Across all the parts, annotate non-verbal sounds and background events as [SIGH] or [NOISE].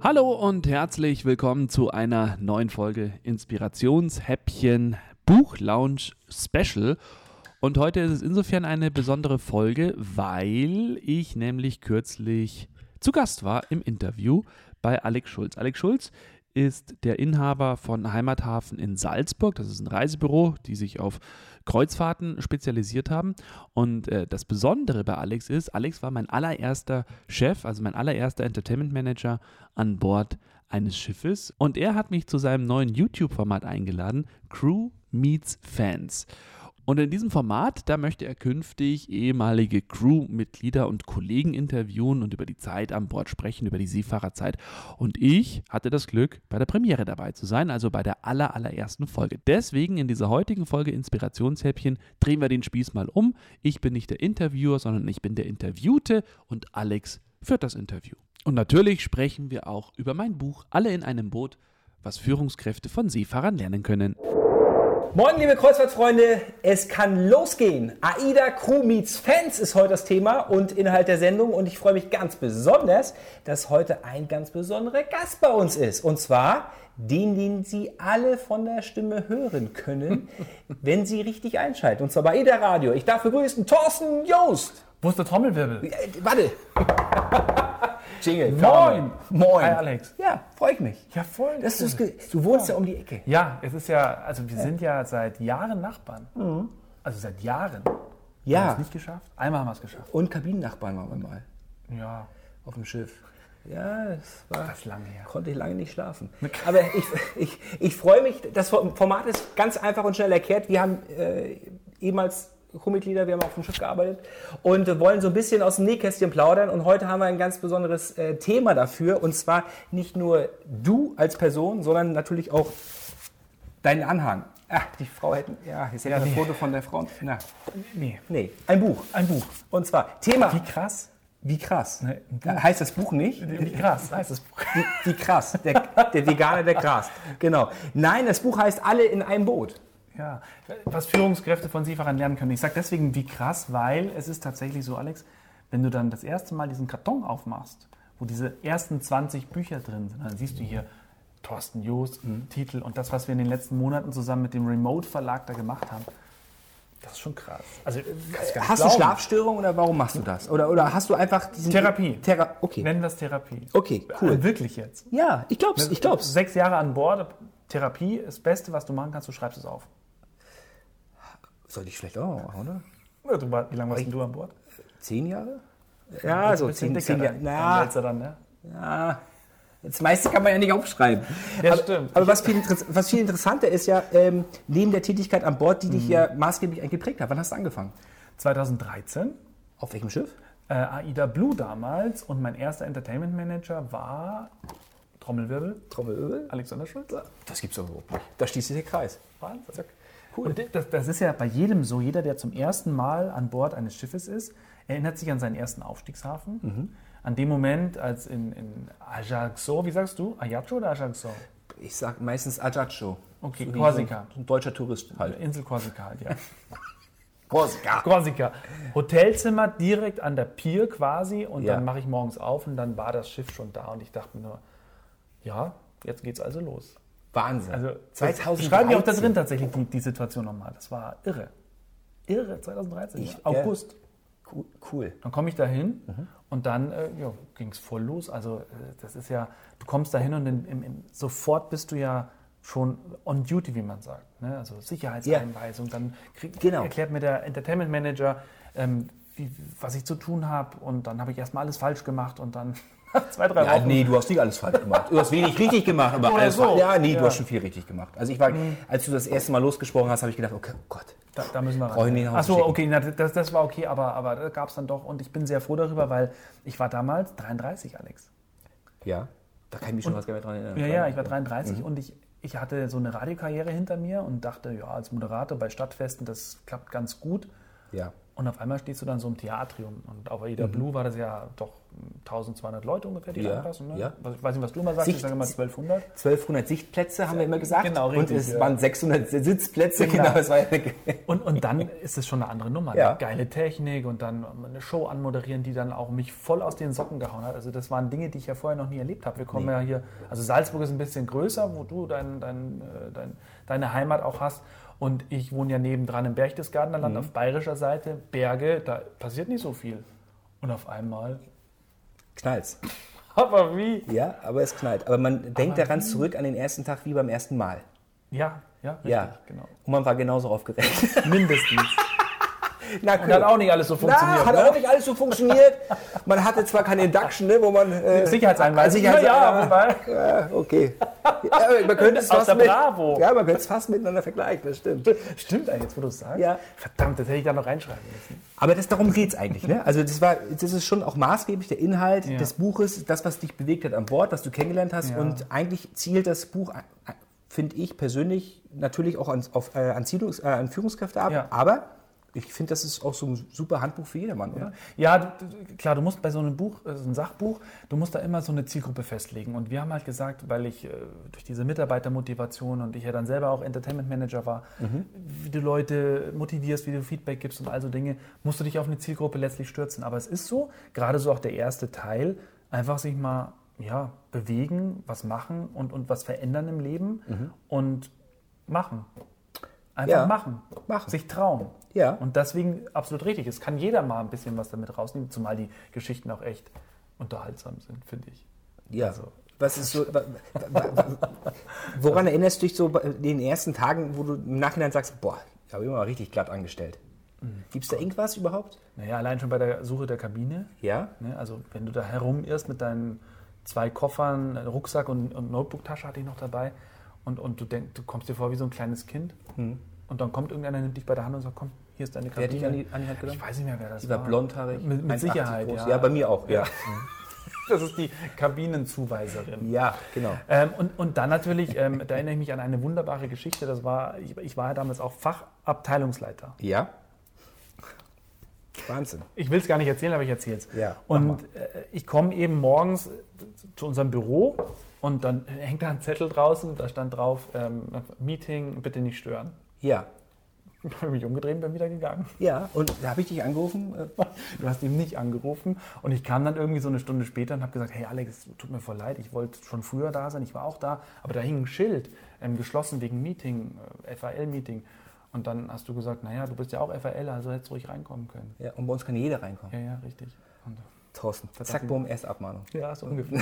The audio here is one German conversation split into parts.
Hallo und herzlich willkommen zu einer neuen Folge Inspirationshäppchen Buchlounge Special. Und heute ist es insofern eine besondere Folge, weil ich nämlich kürzlich zu Gast war im Interview bei Alex Schulz. Alex Schulz ist der Inhaber von Heimathafen in Salzburg. Das ist ein Reisebüro, die sich auf Kreuzfahrten spezialisiert haben. Und äh, das Besondere bei Alex ist, Alex war mein allererster Chef, also mein allererster Entertainment Manager an Bord eines Schiffes. Und er hat mich zu seinem neuen YouTube-Format eingeladen, Crew Meets Fans. Und in diesem Format, da möchte er künftig ehemalige Crewmitglieder und Kollegen interviewen und über die Zeit an Bord sprechen, über die Seefahrerzeit. Und ich hatte das Glück, bei der Premiere dabei zu sein, also bei der aller, allerersten Folge. Deswegen in dieser heutigen Folge Inspirationshäppchen drehen wir den Spieß mal um. Ich bin nicht der Interviewer, sondern ich bin der Interviewte und Alex führt das Interview. Und natürlich sprechen wir auch über mein Buch Alle in einem Boot, was Führungskräfte von Seefahrern lernen können. Moin, liebe Kreuzfahrtfreunde, es kann losgehen. AIDA Crew Meets Fans ist heute das Thema und Inhalt der Sendung. Und ich freue mich ganz besonders, dass heute ein ganz besonderer Gast bei uns ist. Und zwar den, den Sie alle von der Stimme hören können, [LAUGHS] wenn Sie richtig einschalten. Und zwar bei AIDA Radio. Ich darf begrüßen Thorsten Joost. Wo ist der Trommelwirbel? Äh, warte. [LAUGHS] Jingle. Moin. Moin. Hi Alex. Ja, freue ich mich. Ja, voll. Das ist, du wohnst ja. um die Ecke. Ja, es ist ja, also wir sind ja seit Jahren Nachbarn. Also seit Jahren. Ja. Haben wir es nicht geschafft? Einmal haben wir es geschafft. Und Kabinennachbarn waren wir mal Ja. auf dem Schiff. Ja, das war. Das lange her. Konnte ich lange nicht schlafen. Aber ich, ich, ich freue mich, das Format ist ganz einfach und schnell erklärt. Wir haben äh, ehemals Crewmitglieder, wir haben auf dem Schiff gearbeitet und wollen so ein bisschen aus dem Nähkästchen plaudern. Und heute haben wir ein ganz besonderes äh, Thema dafür. Und zwar nicht nur du als Person, sondern natürlich auch deinen Anhang. Ach, die Frau hätten, ja, jetzt hätte Ja, ich ein nee. Foto von der Frau. Na, Nee. nee, ein Buch. Ein Buch. Und zwar Thema. Wie krass? Wie krass. Ne, heißt das Buch nicht? Wie krass heißt das Buch. Wie, wie krass. Der, der Veganer, der [LAUGHS] Gras. Genau. Nein, das Buch heißt Alle in einem Boot. Ja, was Führungskräfte von Seefahrern lernen können. Ich sage deswegen wie krass, weil es ist tatsächlich so, Alex, wenn du dann das erste Mal diesen Karton aufmachst, wo diese ersten 20 Bücher drin sind, dann siehst du hier Thorsten Joost, Titel und das, was wir in den letzten Monaten zusammen mit dem Remote Verlag da gemacht haben. Das ist schon krass. Also, nicht Hast du glauben. Schlafstörungen oder warum machst du das? Oder, oder hast du einfach diesen... Therapie. Thera okay. Nennen das Therapie. Okay, cool. Äh, Wirklich jetzt. Ja, ich glaub's, ich glaub's. Sechs Jahre an Bord, Therapie das Beste, was du machen kannst, du schreibst es auf. Sollte ich vielleicht auch machen, oder? Ja, du, wie lange warst denn du an Bord? Zehn Jahre? Ja, so Bisschen zehn, zehn Jahre. Na, Dann dann, ne? ja. Das meiste kann man ja nicht aufschreiben. Ja, aber, stimmt. aber was viel, was viel interessanter ist ja, ähm, neben der Tätigkeit an Bord, die dich Mhm. ja maßgeblich geprägt hat. Wann hast du angefangen? 2013, Auf welchem Schiff? äh, AIDA Blue damals und mein erster Entertainment Manager war Trommelwirbel, Trommelöl? Alexander Schulz. Das gibt's doch überhaupt nicht. Da schließt sich der Kreis. Wahnsinn. Cool. Und das, das ist ja bei jedem so. Jeder, der zum ersten Mal an Bord eines Schiffes ist, erinnert sich an seinen ersten Aufstiegshafen. Mhm. An dem Moment, als in, in Ajaccio, wie sagst du? Ajaccio oder Ajaccio? Ich sag meistens Ajaccio. Okay, So Korsika. So ein deutscher Tourist halt. Insel Korsika halt, ja. [LAUGHS] Korsika. Korsika. Hotelzimmer direkt an der Pier quasi und Ja. dann mache ich morgens auf und dann war das Schiff schon da und ich dachte mir nur, ja, jetzt geht's also los. Wahnsinn. Also 2013. schreibe ich auch da drin tatsächlich die, die Situation nochmal. Das war irre. Irre, 2013, Ich- August. Cool. cool. Dann komme ich da hin Mhm. und dann äh, ging es voll los. Also äh, das ist ja, du kommst da hin und in, im, im, sofort bist du ja schon on duty, wie man sagt. Ne? Also Sicherheitseinweisung. Dann krieg, Genau. erklärt mir der Entertainment Manager, ähm, wie, was ich zu tun habe. Und dann habe ich erstmal alles falsch gemacht und dann [LAUGHS] zwei, drei Ja, Wochen. nee, du hast nicht alles falsch gemacht. Du hast wenig richtig gemacht, aber Oder alles so. falsch. Ja, nee, Ja. du hast schon viel richtig gemacht. Also ich war, als du das erste Mal losgesprochen hast, habe ich gedacht, okay, oh Gott. Da, da müssen wir Hause Achso, okay, na, das, das war okay, aber, aber da gab es dann doch. Und ich bin sehr froh darüber, weil ich war damals 33, Alex. Ja, da kann ich mich schon was gar nicht dran erinnern. Ja, ja, ich war 33 und ich, ich hatte so eine Radiokarriere hinter mir und dachte, ja, als Moderator bei Stadtfesten, das klappt ganz gut. Ja. Und auf einmal stehst du dann so im Theatrium. Und auf AIDA Blue war das ja doch 1200 Leute ungefähr, die Ja, reinpassen. Ne? ja. Ich weiß nicht, was du immer sagst, Sicht- ich sage immer 1200. 1200 Sichtplätze haben wir immer gesagt. Genau, Und richtig, es ja. waren 600 Sitzplätze. Genau. Genau, Und, und dann ist es schon eine andere Nummer. Ja. Ne? Geile Technik und dann eine Show anmoderieren, die dann auch mich voll aus den Socken gehauen hat. Also das waren Dinge, die ich ja vorher noch nie erlebt habe. Wir kommen ja hier, also Salzburg ist ein bisschen größer, wo du dein, dein, äh, dein, deine Heimat auch hast. Und ich wohne ja nebendran im Berchtesgadener Mhm. Land auf bayerischer Seite. Berge, da passiert nicht so viel. Und auf einmal. Knallt's. [LAUGHS] Aber wie? Ja, aber es knallt. Aber man denkt daran zurück an den ersten Tag wie beim ersten Mal. Ja, ja, richtig, Ja, genau. Und man war genauso aufgeregt. [LAUGHS] Mindestens. [LAUGHS] Na, Und hat auch nicht alles so funktioniert. Na, hat ne? auch nicht alles so funktioniert. Man hatte zwar keine Induction, ne, wo man... Äh, Sicherheitseinweisung. Sicherheits ja, wobei. ja, okay. Ja, man könnte es fast mit, Bravo. Ja, man könnte es fast miteinander vergleichen, das stimmt. Stimmt eigentlich, jetzt wo du es sagst. Ja. Verdammt, das hätte ich da noch reinschreiben müssen. Aber das, darum geht es eigentlich. Ne? Also das, war, das ist schon auch maßgeblich der Inhalt Ja. des Buches, das, was dich bewegt hat an Bord, was du kennengelernt hast. Ja. Und eigentlich zielt das Buch, äh, finde ich persönlich, natürlich auch an, auf, äh, an, Zielungs-, äh, an Führungskräfte ab. Aber ich finde, das ist auch so ein super Handbuch für jedermann, oder? Ja, du, du, klar, du musst bei so einem Buch, äh, so einem Sachbuch, du musst da immer so eine Zielgruppe festlegen. Und wir haben halt gesagt, weil ich äh, durch diese Mitarbeitermotivation und ich ja dann selber auch Entertainment Manager war, wie du Leute motivierst, wie du Feedback gibst und all so Dinge, musst du dich auf eine Zielgruppe letztlich stürzen. Aber es ist so, gerade so auch der erste Teil, einfach sich mal ja, bewegen, was machen und, und was verändern im Leben und machen. Einfach Ja, machen. machen. Sich trauen. Ja. Und deswegen absolut richtig. Es kann jeder mal ein bisschen was damit rausnehmen, zumal die Geschichten auch echt unterhaltsam sind, finde ich. Ja. Also- Was ist so, woran erinnerst du dich so bei den ersten Tagen, wo du im Nachhinein sagst, boah, ich habe immer richtig glatt angestellt? Gibt es da irgendwas überhaupt? Naja, allein schon bei der Suche der Kabine. Ja. Ne? Also wenn du da herumirrst mit deinen zwei Koffern, Rucksack und, und Notebook-Tasche hatte ich noch dabei und, und du denkst, du kommst dir vor wie so ein kleines Kind und dann kommt irgendeiner, nimmt dich bei der Hand und sagt, komm, hier ist deine Hm. Wer dich an die, an die Hand genommen? ich weiß nicht mehr, wer das Die war war. blondhaarig. Mit, mit 1,80 Sicherheit, ja. Ja, bei mir auch, ja. [LAUGHS] Das ist die Kabinenzuweiserin. Ja, genau. Ähm, und, und dann natürlich, ähm, da erinnere ich mich an eine wunderbare Geschichte. Das war, ich, ich war ja damals auch Fachabteilungsleiter. Ja. Wahnsinn. Ich will es gar nicht erzählen, aber ich erzähle es. Ja, und äh, ich komme eben morgens zu unserem Büro und dann hängt da ein Zettel draußen, da stand drauf, ähm, Meeting, bitte nicht stören. Ja. [LAUGHS] Ich habe mich umgedreht und bin wieder gegangen. Ja, und da habe ich dich angerufen. [LAUGHS] Du hast ihn nicht angerufen und ich kam dann irgendwie so eine Stunde später und habe gesagt, hey Alex, tut mir voll leid, ich wollte schon früher da sein, ich war auch da, aber da hing ein Schild, ähm, geschlossen wegen Meeting, äh, FAL-Meeting. Und dann hast du gesagt, naja, du bist ja auch FAL, also hättest du ruhig reinkommen können. Ja, und bei uns kann jeder reinkommen. Ja, ja, richtig. Und, Thorsten. Zack, bumm, Abmahnung. ja, so [LAUGHS] ungefähr.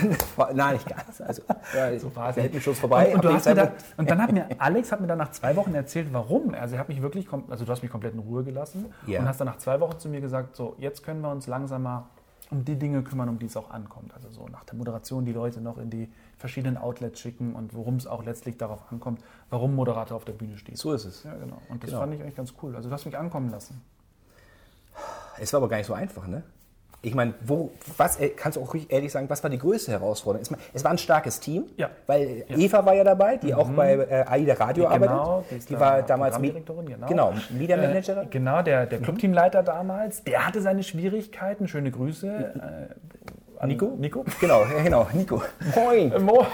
Nein, nicht ganz. Also, [LAUGHS] ja, So war es. Hittenschutz vorbei. Und, und, du Zeitpunkt- und dann hat mir [LAUGHS] Alex hat mir dann nach zwei Wochen erzählt, warum. Also er hat mich wirklich, also du hast mich komplett in Ruhe gelassen Ja. und hast dann nach zwei Wochen zu mir gesagt, so jetzt können wir uns langsam mal um die Dinge kümmern, um die es auch ankommt. Also so nach der Moderation die Leute noch in die verschiedenen Outlets schicken und worum es auch letztlich darauf ankommt, warum Moderator auf der Bühne steht. So ist es. Ja, genau. Und das Genau. fand ich eigentlich ganz cool. Also du hast mich ankommen lassen. Es war aber gar nicht so einfach, ne? Ich meine, wo, was, äh, kannst du auch ehrlich sagen, was war die größte Herausforderung? Es war- ein starkes Team, Ja. weil Eva war ja dabei, die auch bei äh, AIDA Radio arbeitet. Genau, die ist die da war damals Me- Programmdirektorin, genau. genau, Media Managerin. Äh, genau, der, der Clubteamleiter damals, der hatte seine Schwierigkeiten. Schöne Grüße. An Nico? Nico? Genau, ja, genau, Nico. Moin. Äh, Mo.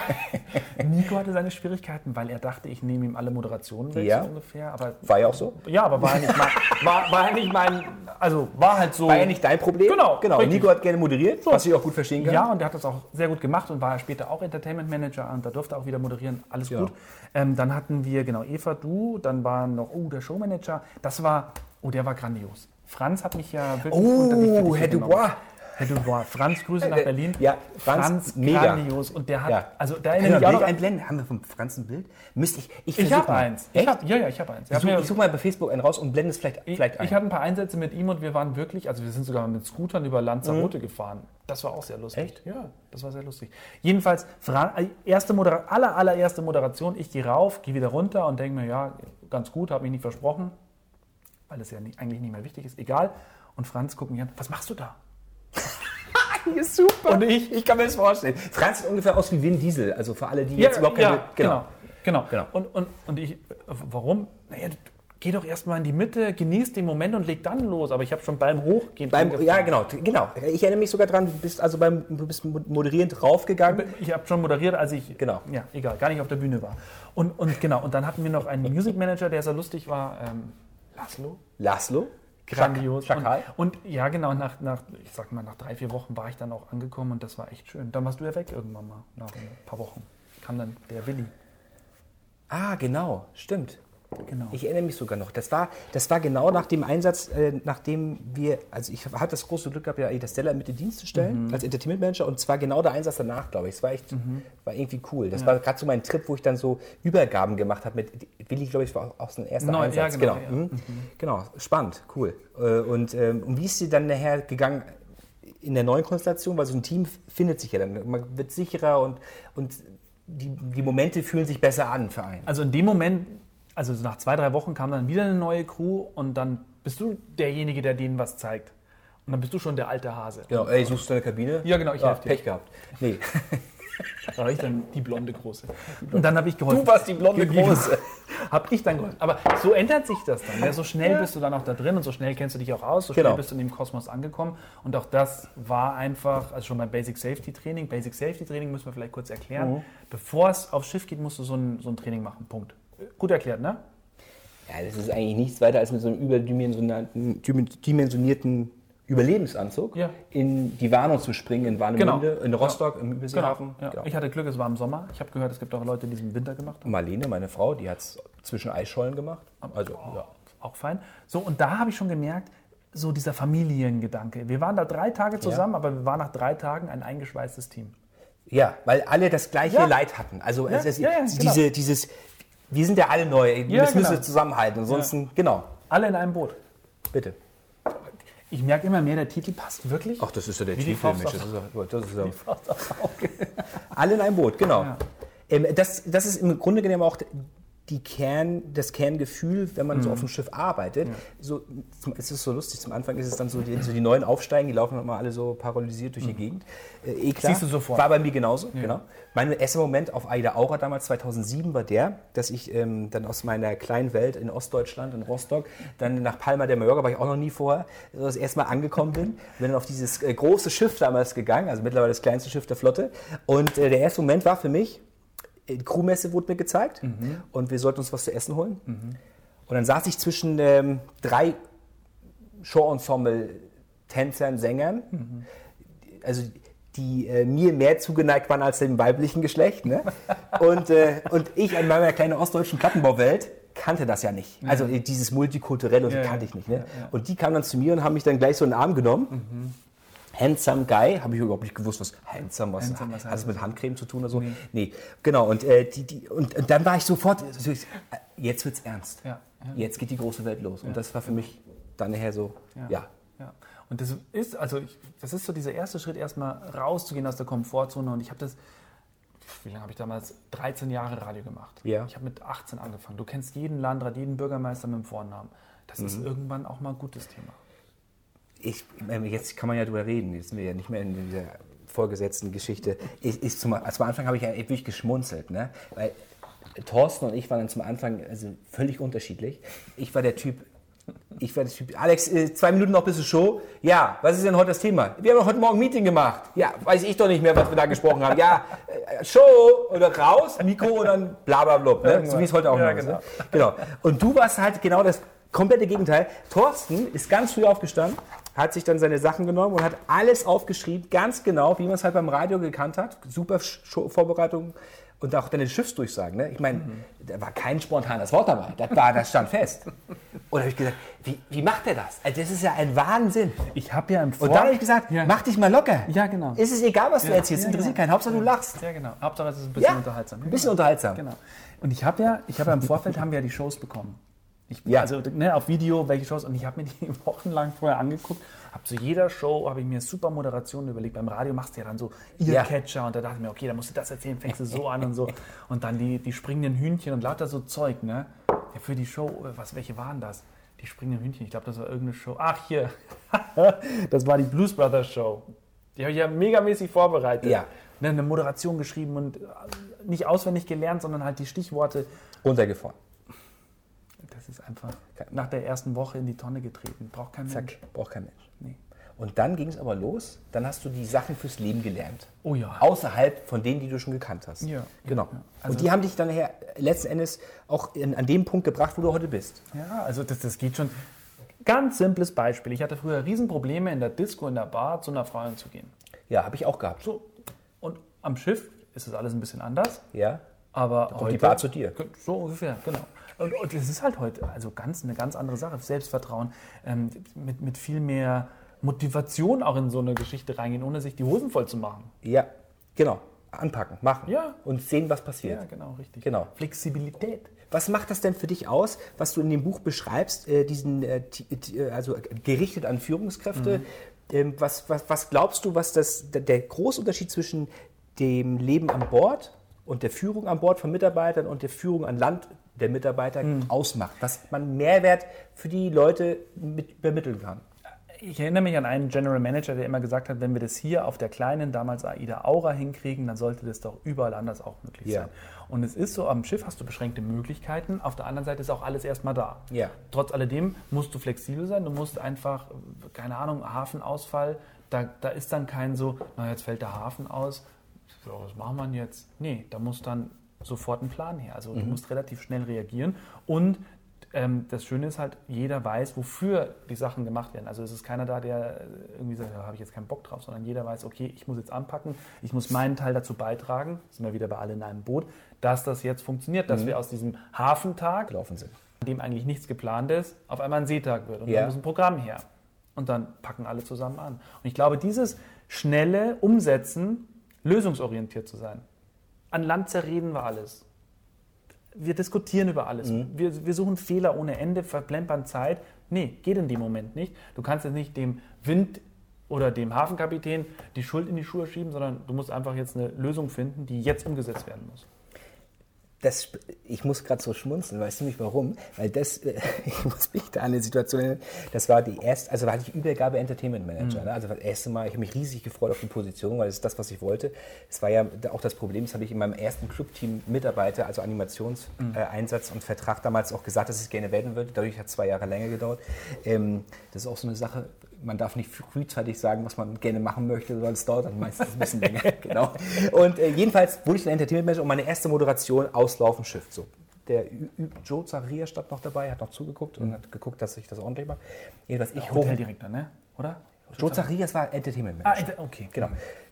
[LAUGHS] Nico hatte seine Schwierigkeiten, weil er dachte, ich nehme ihm alle Moderationen weg, Ja. so ungefähr. Aber, War ja auch so. ja, aber war ja nicht mein, war, war nicht mein, also war halt so. War ja nicht dein Problem. Genau, genau. richtig. Nico hat gerne moderiert, was ich auch gut verstehen kann. Ja, und der hat das auch sehr gut gemacht und war später auch Entertainment Manager und da durfte er auch wieder moderieren. Alles Ja. gut. Ähm, dann hatten wir, genau, Eva, du, dann war noch, oh, der Showmanager. Das war, oh, der war grandios. Franz hat mich ja wirklich unter die Oh, Fittiche Herr. Dubois. Du, boah, Franz, Grüße nach Berlin. Ja, Franz, mega. grandios. Und der hat, Ja. also da erinnere ich mich auch noch einblenden? Haben wir vom Franz ein Bild? Müsste ich. Ich, Ich habe eins. Ich hab, ja, ja, ich habe eins. Ich mir- suche such mal bei Facebook einen raus und blende es vielleicht, Ich, vielleicht ein. ich hatte ein paar Einsätze mit ihm und wir waren wirklich, also wir sind sogar mit Scootern über Lanzarote gefahren. Das war auch sehr lustig. Mhm. Echt? Ja, das war sehr lustig. Jedenfalls, äh, erste Modera aller, allererste Moderation, ich gehe rauf, gehe wieder runter und denke mir, ja, ganz gut, habe mich nicht versprochen, weil es ja nicht, eigentlich nicht mehr wichtig ist, egal. Und Franz guckt mich an, was machst du da? [LAUGHS] ist super. Und ich, Ich kann mir das vorstellen. Franz sieht ungefähr aus wie Vin Diesel. Also für alle, die jetzt überhaupt keine. genau. genau. Genau. Und, und, und ich, warum? Naja, geh doch erstmal in die Mitte, genieß den Moment und leg dann los. Aber ich habe schon beim Hochgehen Beim, ja, genau, genau. Ich erinnere mich sogar dran, du bist also beim, du bist moderierend raufgegangen. Ich habe schon moderiert, als ich Genau. ja egal, gar nicht auf der Bühne war. Und, und genau, und dann hatten wir noch einen Music Manager, der sehr lustig war, ähm, Laszlo. Laslo. Grandios. Schakal. Und, und ja, genau, nach, nach, ich sag mal, nach drei, vier Wochen war ich dann auch angekommen und das war echt schön. Dann warst du ja weg irgendwann mal, nach ein paar Wochen. Kam dann der Willi. Ah, genau, stimmt. Genau. Ich erinnere mich sogar noch. Das war, das war genau nach dem Einsatz, äh, nachdem wir, also ich hatte das große Glück gehabt, ja das Stella mit in Dienst zu stellen, als Entertainment Manager und zwar genau der Einsatz danach, glaube ich. Es war echt, war irgendwie cool. Das war gerade so mein Trip, wo ich dann so Übergaben gemacht habe mit Willi, glaube ich, war auch so ein erster Neu, Einsatz. ja, genau, ja. Mhm. genau, spannend, cool. Äh, Und, ähm, und wie ist sie dann nachher gegangen in der neuen Konstellation? Weil so ein Team findet sich ja dann, man wird sicherer und, und die, die Momente fühlen sich besser an für einen. Also in dem Moment, also so nach zwei, drei Wochen kam dann wieder eine neue Crew und dann bist du derjenige, der denen was zeigt. Und dann bist du schon der alte Hase. Genau, ey, suchst du eine Kabine? Ja, genau, ich helf dir. Pech gehabt. Nee. [LAUGHS] Da war ich dann die blonde Große. Und dann habe ich geholfen. Du warst die blonde Große. [LAUGHS] Habe ich dann geholfen. Aber so ändert sich das dann. Ja, so schnell bist du dann auch da drin und so schnell kennst du dich auch aus, so schnell Genau. bist du in dem Kosmos angekommen. Und auch das war einfach, also schon beim Basic Safety Training. Basic Safety Training müssen wir vielleicht kurz erklären. Bevor es aufs Schiff geht, musst du so ein, so ein Training machen. Punkt. Gut erklärt, ne? Ja, das ist eigentlich nichts weiter als mit so einem überdimensionierten dimensionierten Überlebensanzug Ja. in die Warnung zu springen in Warnemünde, Genau. in Rostock, im Überseehafen. Ja. Genau. Ich hatte Glück, es war im Sommer. Ich habe gehört, es gibt auch Leute, die es im Winter gemacht haben. Marlene, meine Frau, die hat es zwischen Eisschollen gemacht. Also, ja. Auch fein. So, und da habe ich schon gemerkt, so dieser Familiengedanke. Wir waren da drei Tage zusammen, aber wir waren nach drei Tagen ein eingeschweißtes Team. ja, weil alle das gleiche Ja. Leid hatten. Also ja, ja, diese, genau. dieses, wir sind ja alle neu, Ja, das müssen genau. wir zusammenhalten. Ansonsten, genau, Alle in einem Boot. bitte. Ich merke immer mehr, der Titel passt wirklich. Ach, das ist ja der Wie Titel, Mensch. Das ist ja, das ist ja Alle in einem Boot, genau. Ja. Ähm, das, das ist im Grunde genommen auch die Kern, das Kerngefühl, wenn man so Mhm. auf dem Schiff arbeitet. So, zum- es ist so lustig, zum Anfang ist es dann so, die, so die neuen aufsteigen, die laufen immer alle so paralysiert durch die Gegend. Äh, eh klar, Mhm. Siehst du sofort. War bei mir genauso, genau. Mein erster Moment auf Aida Aura damals, 2007, war der, dass ich ähm, dann aus meiner kleinen Welt in Ostdeutschland, in Rostock, dann nach Palma de Mallorca, war ich auch noch nie vorher, so das erste Mal angekommen bin. [LAUGHS] Bin dann auf dieses äh, große Schiff damals gegangen, also mittlerweile das kleinste Schiff der Flotte. Und äh, der erste Moment war für mich, Crewmesse wurde mir gezeigt und wir sollten uns was zu essen holen. Und dann saß ich zwischen ähm, drei Show-Ensemble-Tänzern, Sängern, also die äh, mir mehr zugeneigt waren als dem weiblichen Geschlecht. Ne? [LAUGHS] Und, äh, und ich in meiner kleinen ostdeutschen Plattenbauwelt kannte das ja nicht. Also äh, dieses Multikulturelle Ja, ja. kannte ich nicht. Ne? Und die kamen dann zu mir und haben mich dann gleich so in den Arm genommen. Handsome Guy, habe ich überhaupt nicht gewusst, was Handsome, was, Handsome, was hat es mit Handcreme zu tun oder so? Nee, genau. Und, äh, die, die, und, und dann war ich sofort, äh, jetzt wird's ernst. Ja, ja. Jetzt geht die große Welt los. Und das war für mich dann nachher so, ja. Ja. Und das ist, also ich, das ist so dieser erste Schritt, erstmal rauszugehen aus der Komfortzone. Und ich habe das, wie lange habe ich damals? 13 Jahre Radio gemacht. Ja. Ich habe mit 18 angefangen. Du kennst jeden Landrat, jeden Bürgermeister mit dem Vornamen. Das ist Mhm. irgendwann auch mal ein gutes Thema. Ich, ähm, jetzt kann man ja drüber reden. Jetzt sind wir ja nicht mehr in dieser vorgesetzten Geschichte. Ich, ich zum, also am Anfang habe ich ja wirklich geschmunzelt, ne? Weil Thorsten und ich waren dann zum Anfang also völlig unterschiedlich. Ich war der Typ, ich war der Typ, Alex, äh, zwei Minuten noch bis zur Show. Ja, was ist denn heute das Thema? Wir haben heute Morgen ein Meeting gemacht. Ja, weiß ich doch nicht mehr, was wir da gesprochen haben. Ja, äh, Show oder raus, Mikro und dann bla bla bla. Ne? So wie es heute auch Ja, noch ist. genau. Ne? Genau. Und du warst halt genau das komplette Gegenteil. Thorsten ist ganz früh aufgestanden, hat sich dann seine Sachen genommen und hat alles aufgeschrieben, ganz genau, wie man es halt beim Radio gekannt hat. Super Show- Vorbereitung. und auch deine Schiffsdurchsagen, ne? ich meine, da war kein spontanes Wort dabei, das, war, das stand fest. Und da habe ich gesagt, wie, wie macht er das? Also das ist ja ein Wahnsinn. Ich habe ja im Vor Und dann habe ich gesagt, Ja. mach dich mal locker. Ja, genau. Ist es egal, was du Ja, erzählst, ja, interessiert genau. keinen. Hauptsache du lachst. Ja, genau. Hauptsache es ist ein bisschen unterhaltsam. ein bisschen unterhaltsam. Genau. Und ich habe ja, ich habe ja im Vorfeld haben wir ja die Shows bekommen. Ich, Ja. Also ne, auf Video, welche Shows. Und ich habe mir die [LAUGHS] wochenlang vorher angeguckt. Habe zu jeder Show habe ich mir super Moderationen überlegt. Beim Radio machst du ja dann so Ja. Earcatcher und da dachte ich mir, okay, da musst du das erzählen, fängst du so [LAUGHS] an und so. Und dann die, die springenden Hühnchen und lauter so Zeug, ne? Ja, für die Show, äh, was, welche waren das? Die springenden Hühnchen, ich glaube, das war irgendeine Show. Ach, hier. [LAUGHS] das war die Blues Brothers Show. Die habe ich ja megamäßig vorbereitet. Ja. Ne, eine Moderation geschrieben und äh, nicht auswendig gelernt, sondern halt die Stichworte. Runtergefahren. Das ist einfach nach der ersten Woche in die Tonne getreten. Braucht kein Mensch. Zack, braucht kein Mensch. Nee. Und dann ging es aber los. Dann hast du die Sachen fürs Leben gelernt. Oh ja. Außerhalb von denen, die du schon gekannt hast. Ja. Genau. Ja. Also- und die haben dich dann nachher letzten Endes auch in, an dem Punkt gebracht, wo du heute bist. Ja, also das, das geht schon. Ganz simples Beispiel. Ich hatte früher Riesenprobleme in der Disco, in der Bar zu einer Frau hinzugehen. Ja, habe ich auch gehabt. So. Und am Schiff ist es alles ein bisschen anders. Ja. Aber kommt heute, die Bar zu dir. So ungefähr, genau. Und, und das ist halt heute also ganz, eine ganz andere Sache. Selbstvertrauen, ähm, mit, mit viel mehr Motivation auch in so eine Geschichte reingehen, ohne sich die Hosen voll zu machen. Ja, genau. Anpacken, machen. Ja. Und sehen, was passiert. Ja, genau, richtig. Genau. Flexibilität. Was macht das denn für dich aus, was du in dem Buch beschreibst, äh, diesen, äh, ti- äh, also gerichtet an Führungskräfte? Mhm. Ähm, was, was, was glaubst du, was das, der, der große Unterschied zwischen dem Leben an Bord und der Führung an Bord von Mitarbeitern und der Führung an Land der Mitarbeiter Mhm. ausmacht? Was man Mehrwert für die Leute mit übermitteln kann? Ich erinnere mich an einen General Manager, der immer gesagt hat, wenn wir das hier auf der kleinen, damals AIDA Aura hinkriegen, dann sollte das doch überall anders auch möglich Ja. sein. Und es ist so, am Schiff hast du beschränkte Möglichkeiten, auf der anderen Seite ist auch alles erstmal da. Ja. Trotz alledem musst du flexibel sein, du musst einfach, keine Ahnung, Hafenausfall, da, da ist dann kein so, na jetzt fällt der Hafen aus, was machen wir jetzt? Nee, da muss dann sofort ein Plan her. Also Mhm. du musst relativ schnell reagieren und ähm, das Schöne ist halt, jeder weiß, wofür die Sachen gemacht werden. Also es ist keiner da, der äh, irgendwie sagt, da habe ich jetzt keinen Bock drauf, sondern jeder weiß, okay, ich muss jetzt anpacken, ich muss meinen Teil dazu beitragen, sind wir wieder bei alle in einem Boot, dass das jetzt funktioniert, Mhm. dass wir aus diesem Hafentag, Gelaufen sind. an dem eigentlich nichts geplant ist, auf einmal ein Seetag wird. Und Ja. dann muss ein Programm her. Und dann packen alle zusammen an. Und ich glaube, dieses schnelle Umsetzen, lösungsorientiert zu sein. An Land zerreden wir alles. Wir diskutieren über alles. Wir, wir suchen Fehler ohne Ende, verplempern Zeit. Nee, geht in dem Moment nicht. Du kannst jetzt nicht dem Wind oder dem Hafenkapitän die Schuld in die Schuhe schieben, sondern du musst einfach jetzt eine Lösung finden, die jetzt umgesetzt werden muss. Das, ich muss gerade so schmunzeln, weißt du nicht warum? Weil das, [LAUGHS] ich muss mich da an eine Situation erinnern, das war die erste, also war die Übergabe Entertainment Manager. Ne? Also das erste Mal, ich habe mich riesig gefreut auf die Position, weil das ist das, was ich wollte. Es war ja auch das Problem, das habe ich in meinem ersten Clubteam Mitarbeiter, also Animationseinsatz und Vertrag damals auch gesagt, dass ich es gerne werden würde. Dadurch hat es zwei Jahre länger gedauert. Ähm, das ist auch so eine Sache, man darf nicht frühzeitig sagen, was man gerne machen möchte, sondern es dauert dann meistens ein bisschen länger. [LAUGHS] genau. Und äh, jedenfalls wurde ich dann Entertainment Manager und meine erste Moderation auslaufen Schiff. So. Der Ü- Ü- Joe Zaria stand noch dabei, hat noch zugeguckt und hat geguckt, dass ich das ordentlich mache. Jedenfalls ich hoch. Hoteldirektor, ne? Oder? Joe Zacharias war Entertainment Ah, Manager. okay. Genau.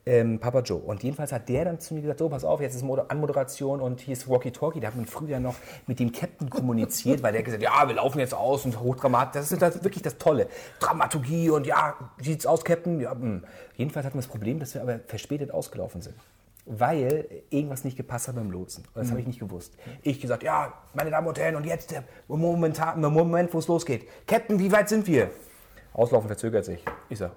Ähm, Papa Joe. Und jedenfalls hat der dann zu mir gesagt, so, pass auf, jetzt ist Moder- Anmoderation und hier ist Walkie Talkie. Da hat man früher noch mit dem Captain kommuniziert, weil der gesagt hat, ja, wir laufen jetzt aus und hochdramat. Das ist das, wirklich das Tolle. Dramaturgie und ja, sieht's aus, Captain? Ja, mh. Jedenfalls hatten wir das Problem, dass wir aber verspätet ausgelaufen sind. Weil irgendwas nicht gepasst hat beim Lotsen. Das habe ich nicht gewusst. Ich gesagt, ja, meine Damen und Herren, und jetzt der momentan, der Moment, wo es losgeht. Captain, wie weit sind wir? Auslaufen verzögert sich. Ich sag,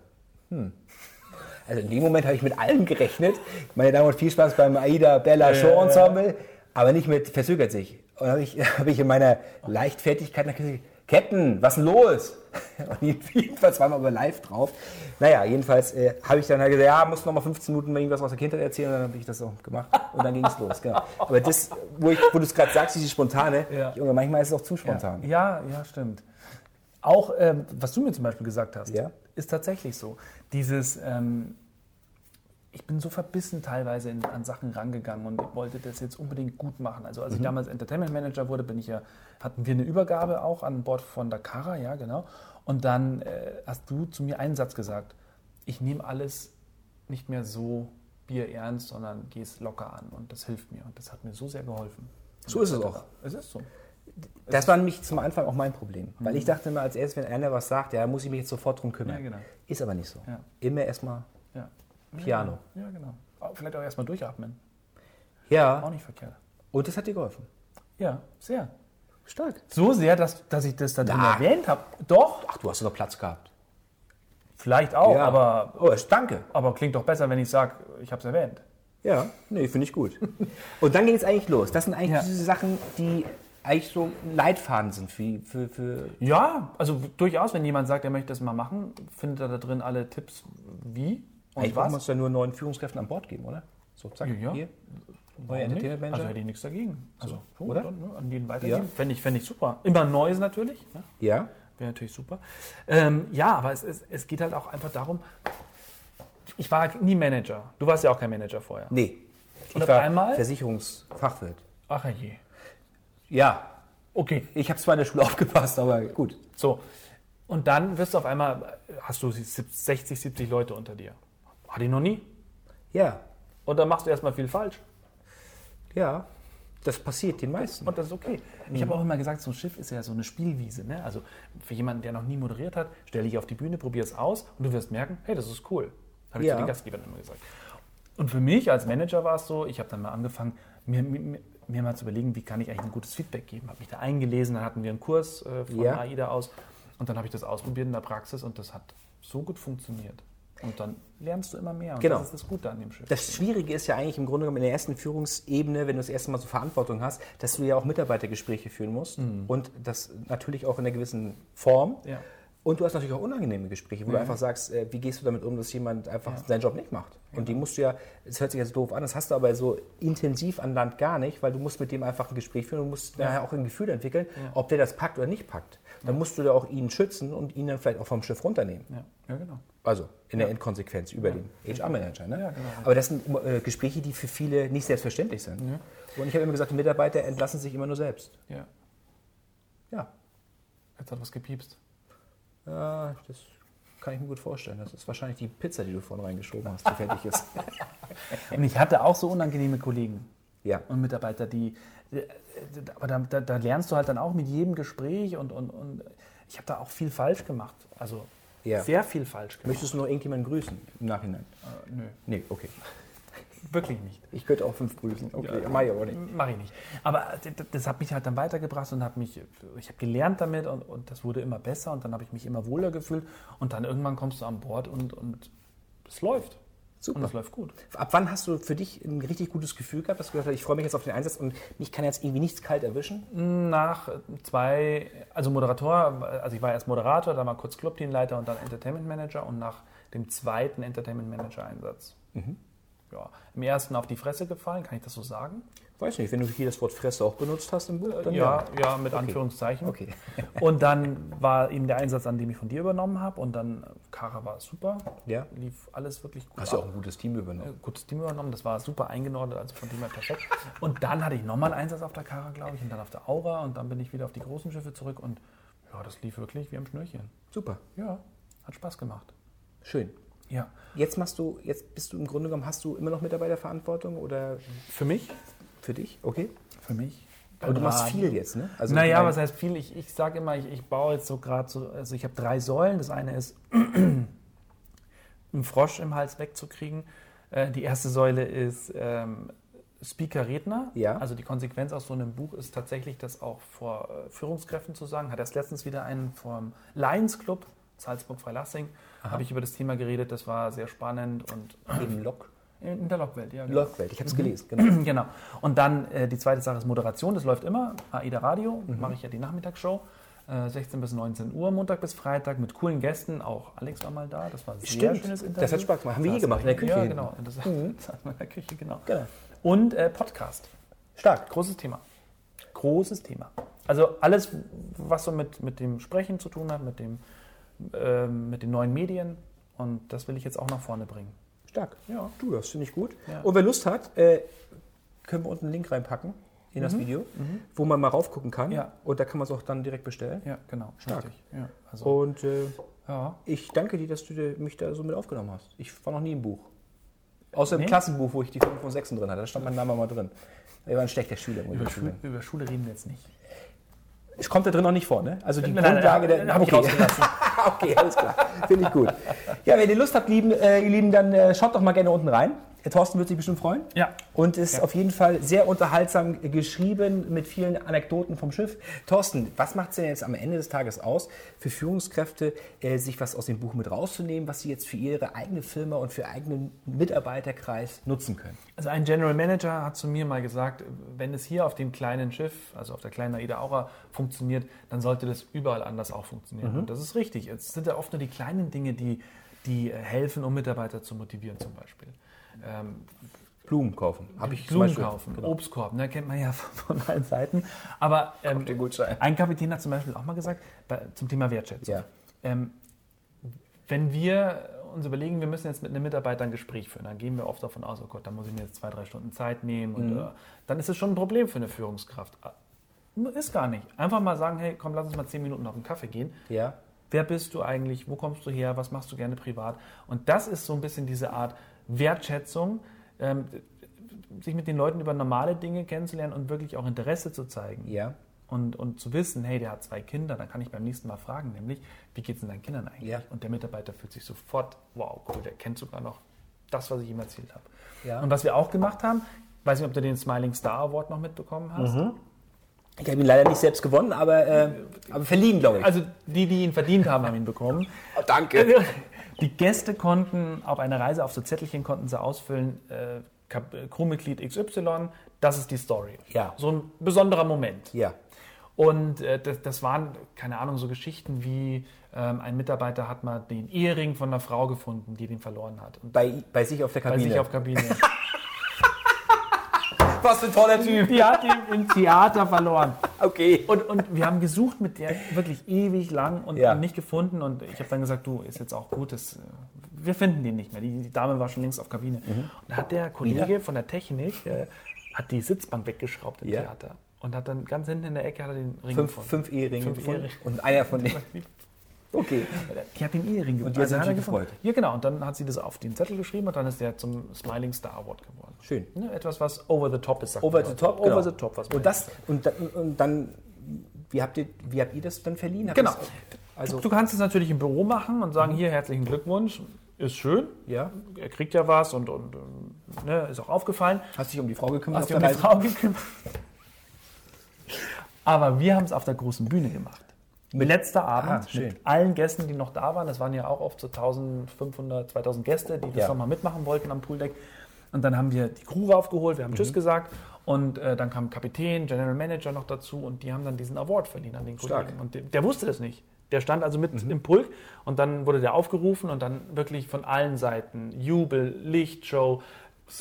also in dem Moment habe ich mit allem gerechnet. Meine Damen und Herren, viel Spaß beim Aida Bella Show Ensemble, aber nicht mit verzögert sich. Und habe ich, [LAUGHS] habe ich in meiner Leichtfertigkeit nach gesagt, Captain, was ist denn los? [LAUGHS] Und jedenfalls waren wir aber live drauf. Naja, jedenfalls äh, habe ich dann halt gesagt, ja, muss noch mal 15 Minuten irgendwas aus der Kindheit erzählen. Und dann habe ich das auch gemacht. Und dann ging es los. Genau. Aber das, wo, ich, wo du es gerade sagst, diese spontane, Ja. Junge, manchmal ist es auch zu spontan. Ja, ja, stimmt. Auch, ähm, was du mir zum Beispiel gesagt hast, Ja. ist tatsächlich so. Dieses, ähm, ich bin so verbissen teilweise in, an Sachen rangegangen und wollte das jetzt unbedingt gut machen. Also als ich damals Entertainment Manager wurde, bin ich ja, hatten wir eine Übergabe auch an Bord von Dakara, ja genau. Und dann äh, hast du zu mir einen Satz gesagt, ich nehme alles nicht mehr so Bier ernst, sondern geh es locker an. Und das hilft mir. Und das hat mir so sehr geholfen. So ist es auch. Es ist so. Das war nämlich zum Anfang auch mein Problem. Weil ich dachte immer, als erstes, wenn einer was sagt, ja, muss ich mich jetzt sofort drum kümmern. Ja, genau. Ist aber nicht so. Ja. Immer erstmal Ja. Piano. Ja, genau. Vielleicht auch erstmal durchatmen. Auch Ja. nicht verkehrt. Und das hat dir geholfen. Ja, sehr. Stark. So sehr, dass, dass ich das da drin Da. erwähnt habe. Doch, Ach, du hast noch Platz gehabt. vielleicht auch, Ja. aber, Oh, danke. aber klingt doch besser, wenn ich sage, ich habe es erwähnt. Ja, nee, finde ich gut. Und dann ging es eigentlich los. Das sind eigentlich Ja. diese Sachen, die eigentlich so Leitfaden sind für, für, für Ja, also durchaus, wenn jemand sagt, er möchte das mal machen, findet er da drin alle Tipps, wie und eigentlich was. uns ja nur neuen Führungskräften an Bord geben, oder? So, zack, Ja, hier. Neuer? Entertainment Manager. Also hätte ich nichts dagegen. Also, schon, oder? Dann, ne, an jeden weitergeben. Ja. Fände ich, fänd ich super. Immer Neues natürlich. Ne? ja. Wäre natürlich super. Ähm, ja, aber es, es, es geht halt auch einfach darum, ich war nie Manager. Du warst ja auch kein Manager vorher. Nee. Ich Und auf war einmal? Versicherungsfachwirt. Ach je. Ja. Okay, Ich habe zwar in der Schule [LAUGHS] aufgepasst, aber gut. so. Und dann wirst du auf einmal, hast du 60, 70 Leute unter dir. Hatte ich noch nie. Ja. Und dann machst du erstmal viel falsch. Ja. Das passiert den meisten. Und das ist okay. Ich habe auch immer gesagt, so ein Schiff ist ja so eine Spielwiese. Ne? Also für jemanden, der noch nie moderiert hat, stell dich auf die Bühne, probier es aus und du wirst merken, hey, das ist cool. Habe ich Ja. zu den Gastgebern immer gesagt. Und für mich als Manager war es so, ich habe dann mal angefangen, mir, mir, mir mal zu überlegen, wie kann ich eigentlich ein gutes Feedback geben. Habe mich da eingelesen, dann hatten wir einen Kurs äh, von Ja. AIDA aus und dann habe ich das ausprobiert in der Praxis und das hat so gut funktioniert. Und dann lernst du immer mehr und Genau. das ist das Gute an dem Schiff. Das Schwierige ist ja eigentlich im Grunde genommen in der ersten Führungsebene, wenn du das erste Mal so Verantwortung hast, dass du ja auch Mitarbeitergespräche führen musst und das natürlich auch in einer gewissen Form. Ja. Und du hast natürlich auch unangenehme Gespräche, wo du einfach sagst, äh, wie gehst du damit um, dass jemand einfach seinen Job nicht macht. Und die musst du ja, das hört sich jetzt doof an, das hast du aber so intensiv an Land gar nicht, weil du musst mit dem einfach ein Gespräch führen und musst nachher auch ein Gefühl entwickeln, ob der das packt oder nicht packt. Dann musst du ja auch ihn schützen und ihn dann vielleicht auch vom Schiff runternehmen. ja. ja, genau. Also in der Endkonsequenz über den HR-Manager. Ne? Ja, genau. Aber das sind äh, Gespräche, die für viele nicht selbstverständlich sind. Und ich habe immer gesagt, die Mitarbeiter entlassen sich immer nur selbst. Ja. Ja, Jetzt hat was gepiepst. Ja das kann ich mir gut vorstellen. Das ist wahrscheinlich die Pizza, die du vorhin reingeschoben hast, die fertig ist. [LAUGHS] Und ich hatte auch so unangenehme Kollegen. Ja, und Mitarbeiter, die, äh, aber da, da, da lernst du halt dann auch mit jedem Gespräch und, und, und ich habe da auch viel falsch gemacht. Also Ja. sehr viel falsch gemacht. möchtest du noch irgendjemanden grüßen im Nachhinein? Äh, nö, Nee, okay. Wirklich nicht. Ich könnte auch fünf grüßen. Okay, mach ich aber nicht. Mache ich nicht. Aber das, das hat mich halt dann weitergebracht und hat mich, ich habe gelernt damit und, und das wurde immer besser und dann habe ich mich immer wohler gefühlt und dann irgendwann kommst du an Bord und, und es läuft. Super. Und es läuft gut. Ab wann hast du für dich ein richtig gutes Gefühl gehabt, dass du gesagt hast, ich freue mich jetzt auf den Einsatz und mich kann jetzt irgendwie nichts kalt erwischen? Nach zwei, also Moderator, also ich war erst Moderator, dann war kurz Clubteamleiter und dann Entertainment Manager und nach dem zweiten Entertainment Manager Einsatz. Ja, Im ersten auf die Fresse gefallen, kann ich das so sagen? Weiß nicht, wenn du hier das Wort Fresse auch benutzt hast im Buch, dann Ja, ja, mit Anführungszeichen. Okay. [LAUGHS] Und dann war eben der Einsatz, an dem ich von dir übernommen habe und dann Kara war super, Ja. lief alles wirklich gut. Hast ja auch ein gutes Team übernommen. Äh, gutes Team übernommen, das war super eingeordnet, also von dem her perfekt. Und dann hatte ich nochmal einen Einsatz auf der Kara, glaube ich, und dann auf der Aura und dann bin ich wieder auf die großen Schiffe zurück und ja, das lief wirklich wie am Schnürchen. Super, Ja, hat Spaß gemacht. schön. Ja. Jetzt machst du, jetzt bist du im Grunde genommen, hast du immer noch Mitarbeiterverantwortung oder Für mich? für dich? Okay. Für mich. Aber du machst viel jetzt, ne? Also naja, was heißt viel? Ich, ich sage immer, ich, ich baue jetzt so gerade so, also ich habe drei Säulen. Das eine ist, [CLEARS THROAT] einen Frosch im Hals wegzukriegen. Äh, Die erste Säule ist ähm, Speaker-Redner. Ja. Also die Konsequenz aus so einem Buch ist tatsächlich, das auch vor äh, Führungskräften zu sagen. Hat erst letztens wieder einen vom Lions Club, Salzburg-Freilassing, habe ich über das Thema geredet. Das war sehr spannend und Im Lok. in der Lockwelt, ja. genau. Lokwelt, ich habe es gelesen, [CLEARS THROAT] genau. Genau. Und dann äh, die zweite Sache ist Moderation. Das läuft immer. AIDA Radio, Mhm. mache ich ja die Nachmittagsshow. Äh, 16 bis 19 Uhr, Montag bis Freitag mit coolen Gästen. Auch Alex war mal da. Das war ein sehr Stimmt. schönes Interview. Das hat Spaß gemacht. Haben wir hier gemacht, in der Küche Ja, genau. Das, wir in der Küche, genau. Genau. Und äh, Podcast. Stark. Großes Thema. Großes Thema. Also alles, was so mit, mit dem Sprechen zu tun hat, mit, dem, ähm, mit den neuen Medien. Und das will ich jetzt auch nach vorne bringen. Stark. Ja. Du, das finde ich gut. Ja. Und wer Lust hat, äh, können wir unten einen Link reinpacken in Mhm. das Video, wo man mal raufgucken kann. Ja. Und da kann man es auch dann direkt bestellen. Ja, genau. Stark. Ja, also, Und äh, ja. ich danke dir, dass du mich da so mit aufgenommen hast. Ich war noch nie im Buch. Außer im Nee. Klassenbuch, wo ich die 5 und 6 drin hatte. Da stand mein Name mal drin. Er war ein schlechter Schüler. Über, Schule, über Schule reden wir jetzt nicht. Es kommt da drin noch nicht vor, ne? Also die Nein, nein, Grundlage nein, der. hab ich rausgelassen. [LAUGHS] okay, alles klar. Finde ich gut. Ja, wenn ihr Lust habt, lieben, äh, ihr Lieben, dann äh, schaut doch mal gerne unten rein. Der Thorsten wird sich bestimmt freuen. Ja. Und ist Ja. auf jeden Fall sehr unterhaltsam geschrieben mit vielen Anekdoten vom Schiff. Thorsten, was macht es denn jetzt am Ende des Tages aus für Führungskräfte, äh, sich was aus dem Buch mit rauszunehmen, was sie jetzt für ihre eigene Firma und für eigenen Mitarbeiterkreis nutzen können? Also ein General Manager hat zu mir mal gesagt, wenn es hier auf dem kleinen Schiff, also auf der kleinen Aida Aura funktioniert, dann sollte das überall anders auch funktionieren. Und das ist richtig. Es sind ja oft nur die kleinen Dinge, die, die helfen, um Mitarbeiter zu motivieren zum Beispiel. Ähm, Blumen kaufen. Habe ich Blumen kaufen, Genau. Obstkorb, ne, kennt man ja von, [LAUGHS] von allen Seiten. Aber ähm, ein Kapitän hat zum Beispiel auch mal gesagt, bei, zum Thema Wertschätzung. Ja. Ähm, wenn wir uns überlegen, wir müssen jetzt mit einem Mitarbeiter ein Gespräch führen, dann gehen wir oft davon aus, oh Gott, da muss ich mir jetzt zwei, drei Stunden Zeit nehmen. Und, äh, dann ist es schon ein Problem für eine Führungskraft. Äh, Ist gar nicht. Einfach mal sagen, hey, komm, lass uns mal zehn Minuten auf den Kaffee gehen. Ja. Wer bist du eigentlich? Wo kommst du her? Was machst du gerne privat? Und das ist so ein bisschen diese Art Wertschätzung, ähm, sich mit den Leuten über normale Dinge kennenzulernen und wirklich auch Interesse zu zeigen. Ja. Und, und zu wissen, hey, der hat zwei Kinder, dann kann ich beim nächsten Mal fragen, nämlich, wie geht es denn deinen Kindern eigentlich? Ja. Und der Mitarbeiter fühlt sich sofort, wow, cool, der kennt sogar noch das, was ich ihm erzählt habe. Ja. Und was wir auch gemacht haben, weiß nicht, ob du den Smiling Star Award noch mitbekommen hast. Ich habe ihn leider nicht selbst gewonnen, aber, äh, aber verliehen, glaube ich. Also die, die ihn verdient haben, haben ihn bekommen. [LAUGHS] Oh, danke. Die Gäste konnten auf einer Reise auf so Zettelchen konnten sie ausfüllen, äh, äh, Crewmitglied XY, das ist die Story. Ja. So ein besonderer Moment. Ja. Und äh, das, das waren, keine Ahnung, so Geschichten wie ähm, ein Mitarbeiter hat mal den Ehering von einer Frau gefunden, die den verloren hat. Und Bei, bei sich auf der bei Kabine. sich auf Kabine. [LAUGHS] Was für ein toller Typ. die hat ihn im Theater verloren. Okay. Und, und wir haben gesucht mit der wirklich ewig lang und Ja. nicht gefunden. Und ich habe dann gesagt, du, ist jetzt auch gut, das, wir finden den nicht mehr. Die, die Dame war schon längst auf Kabine. Mhm. Und da hat der Kollege von der Technik, äh, hat die Sitzbank weggeschraubt im Ja. Theater. Und hat dann ganz hinten in der Ecke hat er den Ring Fünf, gefunden. fünf Eheringe Fünf. Eheringe. Und einer von [LAUGHS] denen. Okay. Die hat den Ehering gefunden. die hat sich hat gefunden. gefreut. Ja, genau. Und dann hat sie das auf den Zettel geschrieben und dann ist der zum Smiling Star Award geworden. Schön. Ne, etwas, was over the top ist. Over the top. Over genau. the top, was und, das, und, dann, und dann, wie habt, ihr, wie habt ihr das dann verliehen? Habt Genau. Also, Du kannst es natürlich im Büro machen und sagen, hier, herzlichen Glückwunsch, ist schön, ja. er kriegt ja was und, und ähm, ne, ist auch aufgefallen. Hast dich um die Frau gekümmert Hast dich um die Reise? Frau gekümmert. Aber wir haben es auf der großen Bühne gemacht. Letzter Abend Ah, mit allen Gästen, die noch da waren. Das waren ja auch oft so 1500, 2000 Gäste, die das Ja. nochmal mitmachen wollten am Pooldeck. Und dann haben wir die Crew raufgeholt, wir haben Mhm. Tschüss gesagt. Und äh, dann kam Kapitän, General Manager noch dazu und die haben dann diesen Award verliehen an den Stark. Kollegen. Und der, der wusste das nicht. Der stand also mit im Pulk und dann wurde der aufgerufen und dann wirklich von allen Seiten Jubel, Lichtshow,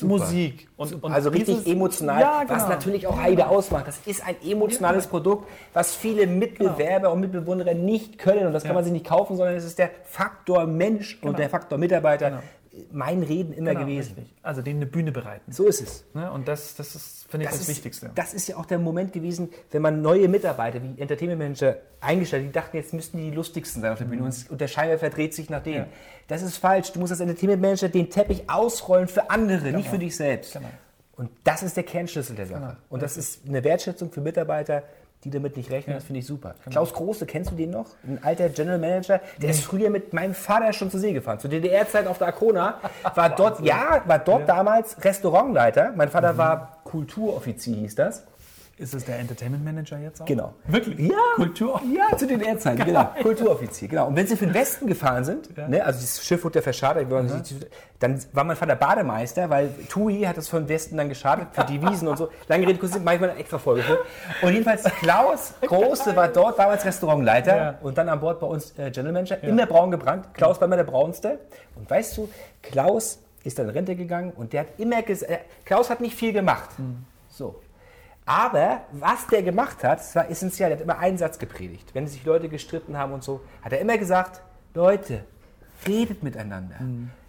Musik und, und Also richtig dieses- emotional, Ja, was genau. natürlich auch AIDA ausmacht. Das ist ein emotionales Produkt, was viele Mitbewerber und Mitbewunderer nicht können. Und das kann Ja. man sich nicht kaufen, sondern es ist der Faktor Mensch und der Faktor Mitarbeiter. Genau. Mein Reden immer Genau, gewesen. richtig. Also denen eine Bühne bereiten. So ist es. Ne? Und das, das ist, finde ich, das, ist, Wichtigste. Das ist ja auch der Moment gewesen, wenn man neue Mitarbeiter wie Entertainment Manager eingestellt hat, die dachten, jetzt müssten die die lustigsten sein auf der Bühne und, und der Scheinwerfer dreht sich nach denen. Ja. Das ist falsch. Du musst als Entertainment Manager den Teppich ausrollen für andere, nicht für dich selbst. Genau. Und das ist der Kernschlüssel der Sache. Genau. Und das ist eine Wertschätzung für Mitarbeiter, die damit nicht rechnen. Ja. Das finde ich super. Genau. Klaus Große, kennst du den noch? Ein alter General Manager, der ist früher mit meinem Vater schon zur See gefahren. Zur DDR-Zeit auf der Arkona. War dort, ja, war dort damals Restaurantleiter. Mein Mhm. Vater war Kulturoffizier, hieß das. Ist es der Entertainment Manager jetzt auch? Genau. Wirklich? Ja. Kultur? Ja, zu den Erdzeiten, [LAUGHS] genau. Kulturoffizier, genau. Und wenn sie für den Westen gefahren sind, ne, also das Schiff wurde ja verschadert, wir waren- dann war mein Vater Bademeister, weil TUI hat das für den Westen dann geschadet, für die Wiesen und so. Lange Rede, kurz, manchmal eine extra Folge für. Und jedenfalls Klaus Große war dort damals Restaurantleiter Ja. und dann an Bord bei uns äh, General Manager, immer braun gebrannt. Klaus war immer der braunste. Und weißt du, Klaus ist dann in Rente gegangen und der hat immer gesagt, äh, Klaus hat nicht viel gemacht. So. Aber was der gemacht hat, das war essentiell. Der hat immer einen Satz gepredigt. Wenn sich Leute gestritten haben und so, hat er immer gesagt: Leute, redet miteinander.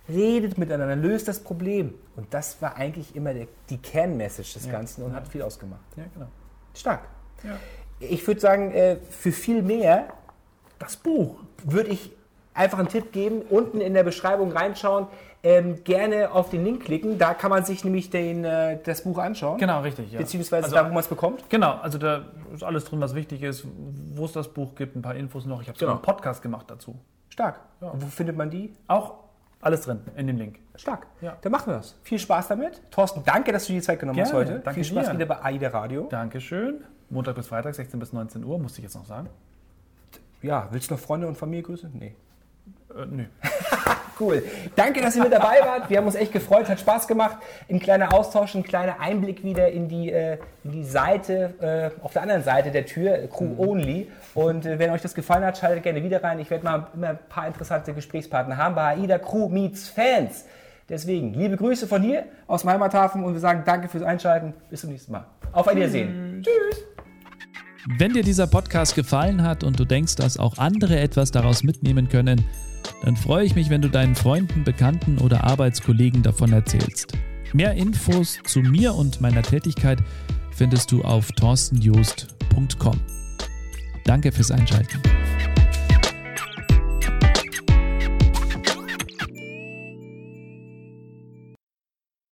Redet miteinander, löst das Problem. Und das war eigentlich immer der, die Kernmessage des Ganzen und hat viel ausgemacht. Ja, genau. Stark. Ja. Ich würde sagen, äh, für viel mehr Das Buch. würde ich einfach einen Tipp geben, unten in der Beschreibung reinschauen. Ähm, gerne auf den Link klicken. Da kann man sich nämlich den, äh, das Buch anschauen. Genau, richtig. Ja. Beziehungsweise Also- da, wo man es bekommt. Genau, also da ist alles drin, was wichtig ist, wo es das Buch gibt, ein paar Infos noch. Ich habe sogar Genau. einen Podcast gemacht dazu. Stark. Und wo findet man die? Auch alles drin in dem Link. Stark. Ja. Dann machen wir das. Viel Spaß damit. Thorsten, danke, dass du dir die Zeit genommen hast Gerne. heute. Danke Viel Spaß dir. wieder bei AIDA Radio. Dankeschön. Montag bis Freitag, 16 bis 19 Uhr, musste ich jetzt noch sagen. Ja, willst du noch Freunde und Familie grüßen? Nee. Äh, nö. [LAUGHS] Cool. Danke, dass ihr mit dabei wart. Wir haben uns echt gefreut, hat Spaß gemacht. Ein kleiner Austausch, ein kleiner Einblick wieder in die, äh, in die Seite, äh, auf der anderen Seite der Tür, Crew Only. Und äh, wenn euch das gefallen hat, schaltet gerne wieder rein. Ich werde mal immer ein paar interessante Gesprächspartner haben bei AIDA Crew Meets Fans. Deswegen, liebe Grüße von hier aus dem Heimathafen und wir sagen danke fürs Einschalten. Bis zum nächsten Mal. Auf Wiedersehen. Tschüss. Wenn dir dieser Podcast gefallen hat und du denkst, dass auch andere etwas daraus mitnehmen können, dann freue ich mich, wenn du deinen Freunden, Bekannten oder Arbeitskollegen davon erzählst. Mehr Infos zu mir und meiner Tätigkeit findest du auf torstenjoost.com. Danke fürs Einschalten.